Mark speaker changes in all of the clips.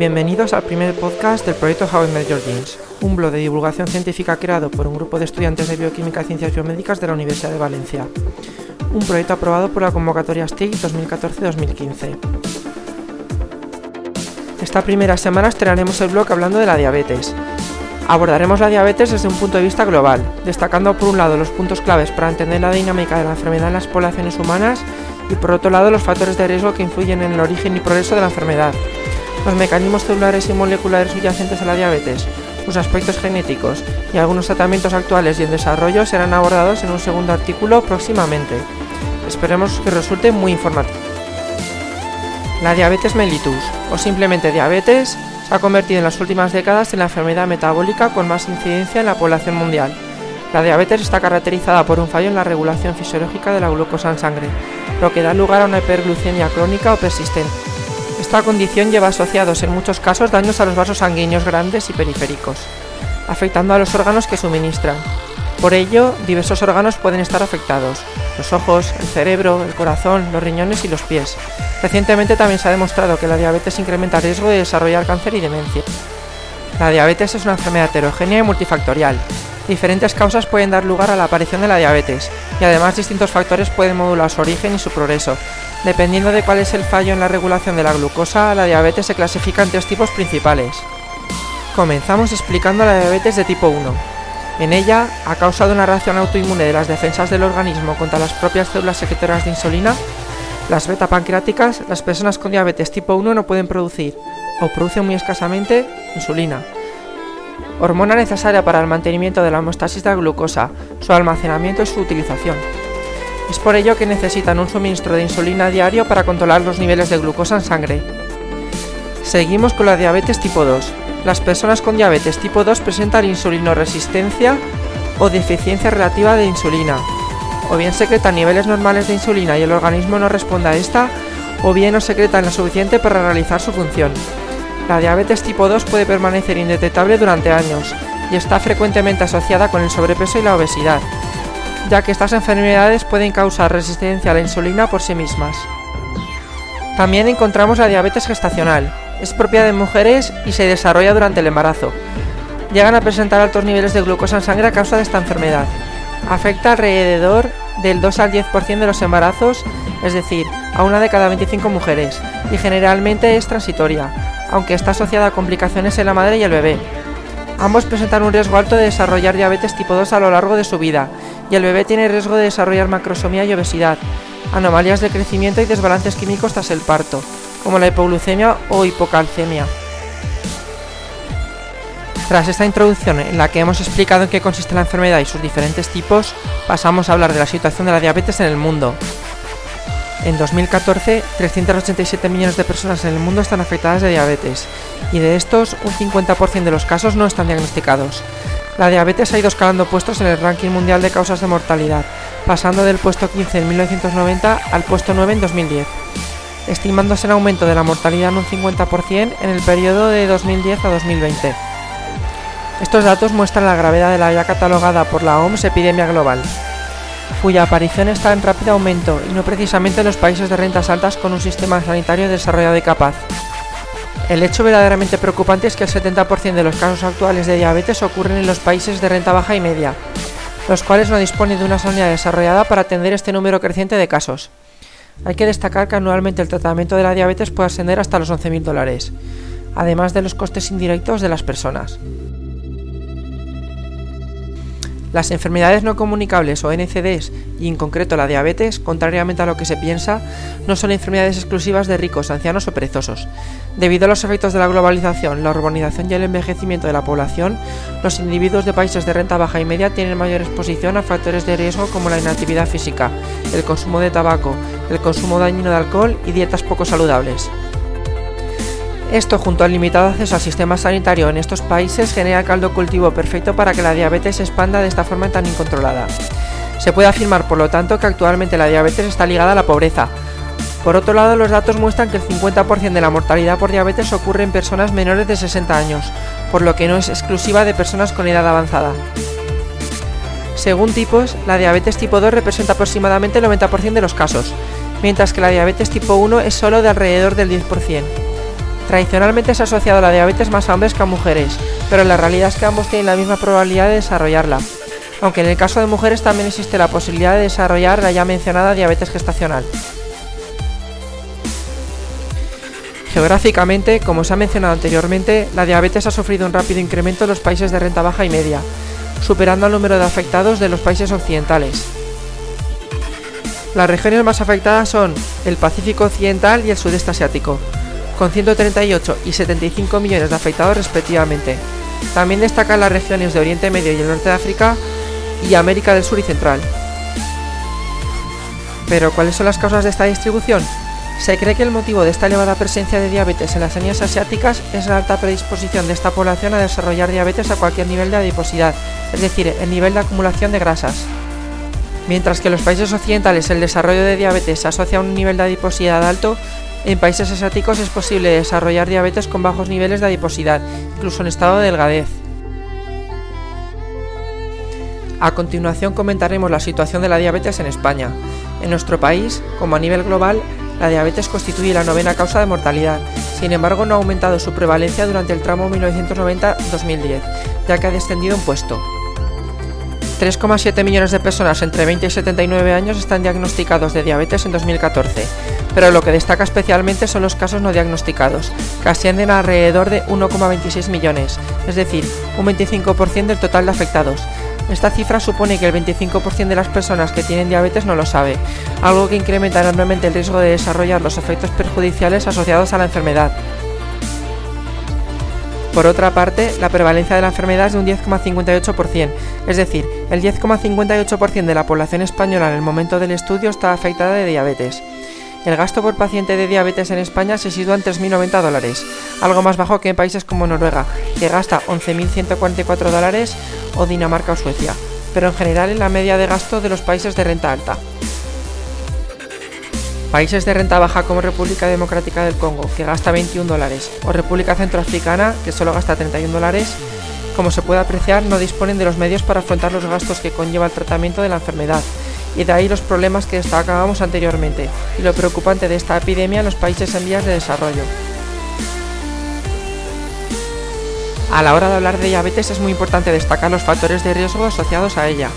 Speaker 1: Bienvenidos al primer podcast del proyecto How I Met Your Genes, un blog de divulgación científica creado por un grupo de estudiantes de bioquímica y ciencias biomédicas de la Universidad de Valencia. Un proyecto aprobado por la convocatoria STIC 2014-2015. Esta primera semana estrenaremos el blog hablando de la diabetes. Abordaremos la diabetes desde un punto de vista global, destacando por un lado los puntos claves para entender la dinámica de la enfermedad en las poblaciones humanas y por otro lado los factores de riesgo que influyen en el origen y progreso de la enfermedad, los mecanismos celulares y moleculares subyacentes a la diabetes, sus aspectos genéticos y algunos tratamientos actuales y en desarrollo serán abordados en un segundo artículo próximamente. Esperemos que resulte muy informativo. La diabetes mellitus, o simplemente diabetes, se ha convertido en las últimas décadas en la enfermedad metabólica con más incidencia en la población mundial. La diabetes está caracterizada por un fallo en la regulación fisiológica de la glucosa en sangre, lo que da lugar a una hiperglucemia crónica o persistente. Esta condición lleva asociados en muchos casos daños a los vasos sanguíneos grandes y periféricos, afectando a los órganos que suministran. Por ello, diversos órganos pueden estar afectados, los ojos, el cerebro, el corazón, los riñones y los pies. Recientemente también se ha demostrado que la diabetes incrementa el riesgo de desarrollar cáncer y demencia. La diabetes es una enfermedad heterogénea y multifactorial. Diferentes causas pueden dar lugar a la aparición de la diabetes, y además distintos factores pueden modular su origen y su progreso, Dependiendo de cuál es el fallo en la regulación de la glucosa, la diabetes se clasifica en tres tipos principales. Comenzamos explicando la diabetes de tipo 1. En ella, a causa de una reacción autoinmune de las defensas del organismo contra las propias células secretoras de insulina, las beta pancreáticas, las personas con diabetes tipo 1 no pueden producir, o producen muy escasamente, insulina. Hormona necesaria para el mantenimiento de la homeostasis de la glucosa, su almacenamiento y su utilización. Es por ello que necesitan un suministro de insulina diario para controlar los niveles de glucosa en sangre. Seguimos con la diabetes tipo 2. Las personas con diabetes tipo 2 presentan insulinoresistencia o deficiencia relativa de insulina. O bien secretan niveles normales de insulina y el organismo no responde a esta, o bien no secretan lo suficiente para realizar su función. La diabetes tipo 2 puede permanecer indetectable durante años y está frecuentemente asociada con el sobrepeso y la obesidad ya que estas enfermedades pueden causar resistencia a la insulina por sí mismas. También encontramos la diabetes gestacional. Es propia de mujeres y se desarrolla durante el embarazo. Llegan a presentar altos niveles de glucosa en sangre a causa de esta enfermedad. Afecta alrededor del 2 al 10% de los embarazos, es decir, a una de cada 25 mujeres, y generalmente es transitoria, aunque está asociada a complicaciones en la madre y el bebé. Ambos presentan un riesgo alto de desarrollar diabetes tipo 2 a lo largo de su vida y el bebé tiene riesgo de desarrollar macrosomía y obesidad, anomalías de crecimiento y desbalances químicos tras el parto, como la hipoglucemia o hipocalcemia. Tras esta introducción en la que hemos explicado en qué consiste la enfermedad y sus diferentes tipos, pasamos a hablar de la situación de la diabetes en el mundo. En 2014, 387 millones de personas en el mundo están afectadas de diabetes, y de estos, un 50% de los casos no están diagnosticados, la diabetes ha ido escalando puestos en el ranking mundial de causas de mortalidad, pasando del puesto 15 en 1990 al puesto 9 en 2010, estimándose el aumento de la mortalidad en un 50% en el periodo de 2010 a 2020. Estos datos muestran la gravedad de la ya catalogada por la OMS epidemia global, cuya aparición está en rápido aumento y no precisamente en los países de rentas altas con un sistema sanitario desarrollado y capaz. El hecho verdaderamente preocupante es que el 70% de los casos actuales de diabetes ocurren en los países de renta baja y media, los cuales no disponen de una sanidad desarrollada para atender este número creciente de casos. Hay que destacar que anualmente el tratamiento de la diabetes puede ascender hasta los 11.000 dólares, además de los costes indirectos de las personas. Las enfermedades no comunicables o NCDs, y en concreto la diabetes, contrariamente a lo que se piensa, no son enfermedades exclusivas de ricos, ancianos o perezosos. Debido a los efectos de la globalización, la urbanización y el envejecimiento de la población, los individuos de países de renta baja y media tienen mayor exposición a factores de riesgo como la inactividad física, el consumo de tabaco, el consumo dañino de alcohol y dietas poco saludables. Esto, junto al limitado acceso al sistema sanitario en estos países, genera caldo cultivo perfecto para que la diabetes se expanda de esta forma tan incontrolada. Se puede afirmar, por lo tanto, que actualmente la diabetes está ligada a la pobreza. Por otro lado, los datos muestran que el 50% de la mortalidad por diabetes ocurre en personas menores de 60 años, por lo que no es exclusiva de personas con edad avanzada. Según tipos, la diabetes tipo 2 representa aproximadamente el 90% de los casos, mientras que la diabetes tipo 1 es solo de alrededor del 10%. Tradicionalmente se ha asociado la diabetes más a hombres que a mujeres, pero la realidad es que ambos tienen la misma probabilidad de desarrollarla, aunque en el caso de mujeres también existe la posibilidad de desarrollar la ya mencionada diabetes gestacional. Geográficamente, como se ha mencionado anteriormente, la diabetes ha sufrido un rápido incremento en los países de renta baja y media, superando el número de afectados de los países occidentales. Las regiones más afectadas son el Pacífico Occidental y el Sudeste Asiático, con 138 y 75 millones de afectados respectivamente. También destacan las regiones de Oriente Medio y el Norte de África y América del Sur y Central. Pero, ¿cuáles son las causas de esta distribución? Se cree que el motivo de esta elevada presencia de diabetes en las etnias asiáticas es la alta predisposición de esta población a desarrollar diabetes a cualquier nivel de adiposidad, es decir, el nivel de acumulación de grasas. Mientras que en los países occidentales el desarrollo de diabetes se asocia a un nivel de adiposidad alto, en países asiáticos es posible desarrollar diabetes con bajos niveles de adiposidad, incluso en estado de delgadez. A continuación comentaremos la situación de la diabetes en España. En nuestro país, como a nivel global, la diabetes constituye la novena causa de mortalidad, sin embargo no ha aumentado su prevalencia durante el tramo 1990-2010, ya que ha descendido un puesto. 3,7 millones de personas entre 20 y 79 años están diagnosticados de diabetes en 2014, pero lo que destaca especialmente son los casos no diagnosticados, que ascienden a alrededor de 1,26 millones, es decir, un 25% del total de afectados. Esta cifra supone que el 25% de las personas que tienen diabetes no lo sabe, algo que incrementa enormemente el riesgo de desarrollar los efectos perjudiciales asociados a la enfermedad. Por otra parte, la prevalencia de la enfermedad es de un 10,58%, es decir, el 10,58% de la población española en el momento del estudio está afectada de diabetes. El gasto por paciente de diabetes en España se sitúa en 3.090 dólares, algo más bajo que en países como Noruega, que gasta 11.144 dólares, o Dinamarca o Suecia, pero en general en la media de gasto de los países de renta alta. Países de renta baja como República Democrática del Congo, que gasta 21 dólares, o República Centroafricana, que solo gasta 31 dólares, como se puede apreciar, no disponen de los medios para afrontar los gastos que conlleva el tratamiento de la enfermedad, y de ahí los problemas que destacábamos anteriormente, y lo preocupante de esta epidemia en los países en vías de desarrollo. A la hora de hablar de diabetes es muy importante destacar los factores de riesgo asociados a ella,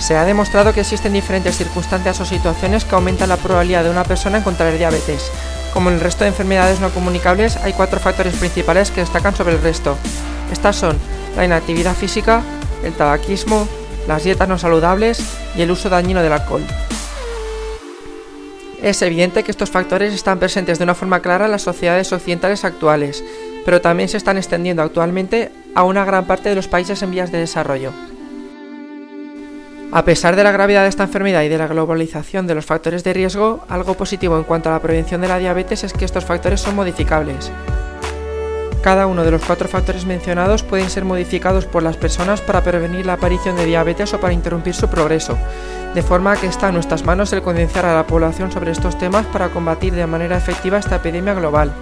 Speaker 1: se ha demostrado que existen diferentes circunstancias o situaciones que aumentan la probabilidad de una persona en contraer diabetes. Como en el resto de enfermedades no comunicables, hay cuatro factores principales que destacan sobre el resto. Estas son la inactividad física, el tabaquismo, las dietas no saludables y el uso dañino del alcohol. Es evidente que estos factores están presentes de una forma clara en las sociedades occidentales actuales, pero también se están extendiendo actualmente a una gran parte de los países en vías de desarrollo. A pesar de la gravedad de esta enfermedad y de la globalización de los factores de riesgo, algo positivo en cuanto a la prevención de la diabetes es que estos factores son modificables. Cada uno de los cuatro factores mencionados pueden ser modificados por las personas para prevenir la aparición de diabetes o para interrumpir su progreso, de forma que está en nuestras manos el concienciar a la población sobre estos temas para combatir de manera efectiva esta epidemia global.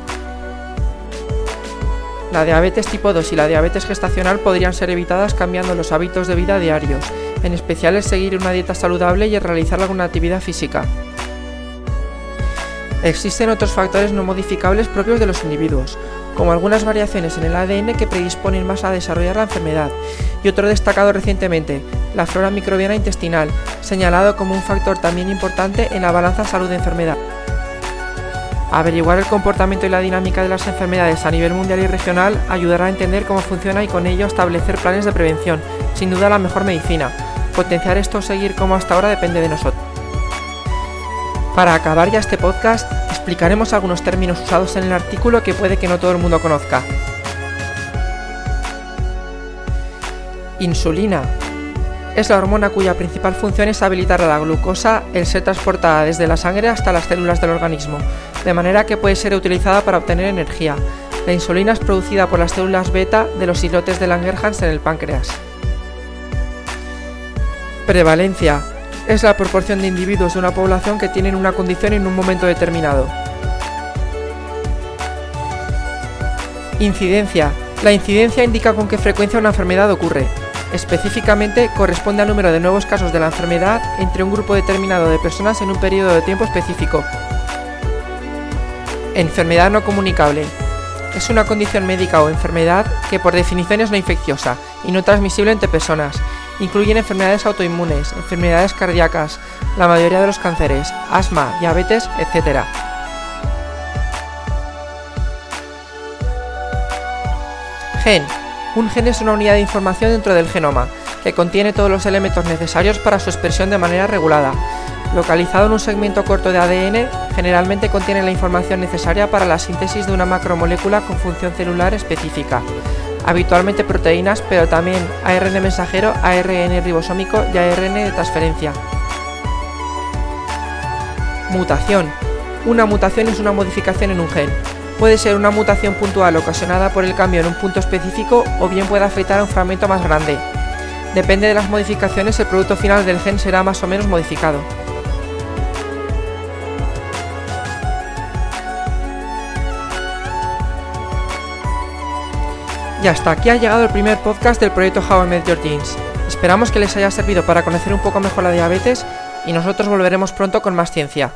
Speaker 1: La diabetes tipo 2 y la diabetes gestacional podrían ser evitadas cambiando los hábitos de vida diarios, en especial el seguir una dieta saludable y el realizar alguna actividad física. Existen otros factores no modificables propios de los individuos, como algunas variaciones en el ADN que predisponen más a desarrollar la enfermedad, y otro destacado recientemente, la flora microbiana intestinal, señalado como un factor también importante en la balanza salud-enfermedad. Averiguar el comportamiento y la dinámica de las enfermedades a nivel mundial y regional ayudará a entender cómo funciona y con ello establecer planes de prevención, sin duda la mejor medicina. Potenciar esto o seguir como hasta ahora depende de nosotros. Para acabar ya este podcast, explicaremos algunos términos usados en el artículo que puede que no todo el mundo conozca. Insulina es la hormona cuya principal función es habilitar a la glucosa el ser transportada desde la sangre hasta las células del organismo, de manera que puede ser utilizada para obtener energía. La insulina es producida por las células beta de los islotes de Langerhans en el páncreas. Prevalencia es la proporción de individuos de una población que tienen una condición en un momento determinado. Incidencia. La incidencia indica con qué frecuencia una enfermedad ocurre. Específicamente corresponde al número de nuevos casos de la enfermedad entre un grupo determinado de personas en un periodo de tiempo específico. Enfermedad no comunicable. Es una condición médica o enfermedad que por definición es no infecciosa y no transmisible entre personas. Incluyen enfermedades autoinmunes, enfermedades cardíacas, la mayoría de los cánceres, asma, diabetes, etc. Gen. Un gen es una unidad de información dentro del genoma, que contiene todos los elementos necesarios para su expresión de manera regulada. Localizado en un segmento corto de ADN, generalmente contiene la información necesaria para la síntesis de una macromolécula con función celular específica, habitualmente proteínas, pero también ARN mensajero, ARN ribosómico y ARN de transferencia. Mutación. Una mutación es una modificación en un gen. Puede ser una mutación puntual ocasionada por el cambio en un punto específico o bien puede afectar a un fragmento más grande. Depende de las modificaciones, el producto final del gen será más o menos modificado. Y hasta aquí ha llegado el primer podcast del proyecto How I Met Your Teens. Esperamos que les haya servido para conocer un poco mejor la diabetes y nosotros volveremos pronto con más ciencia.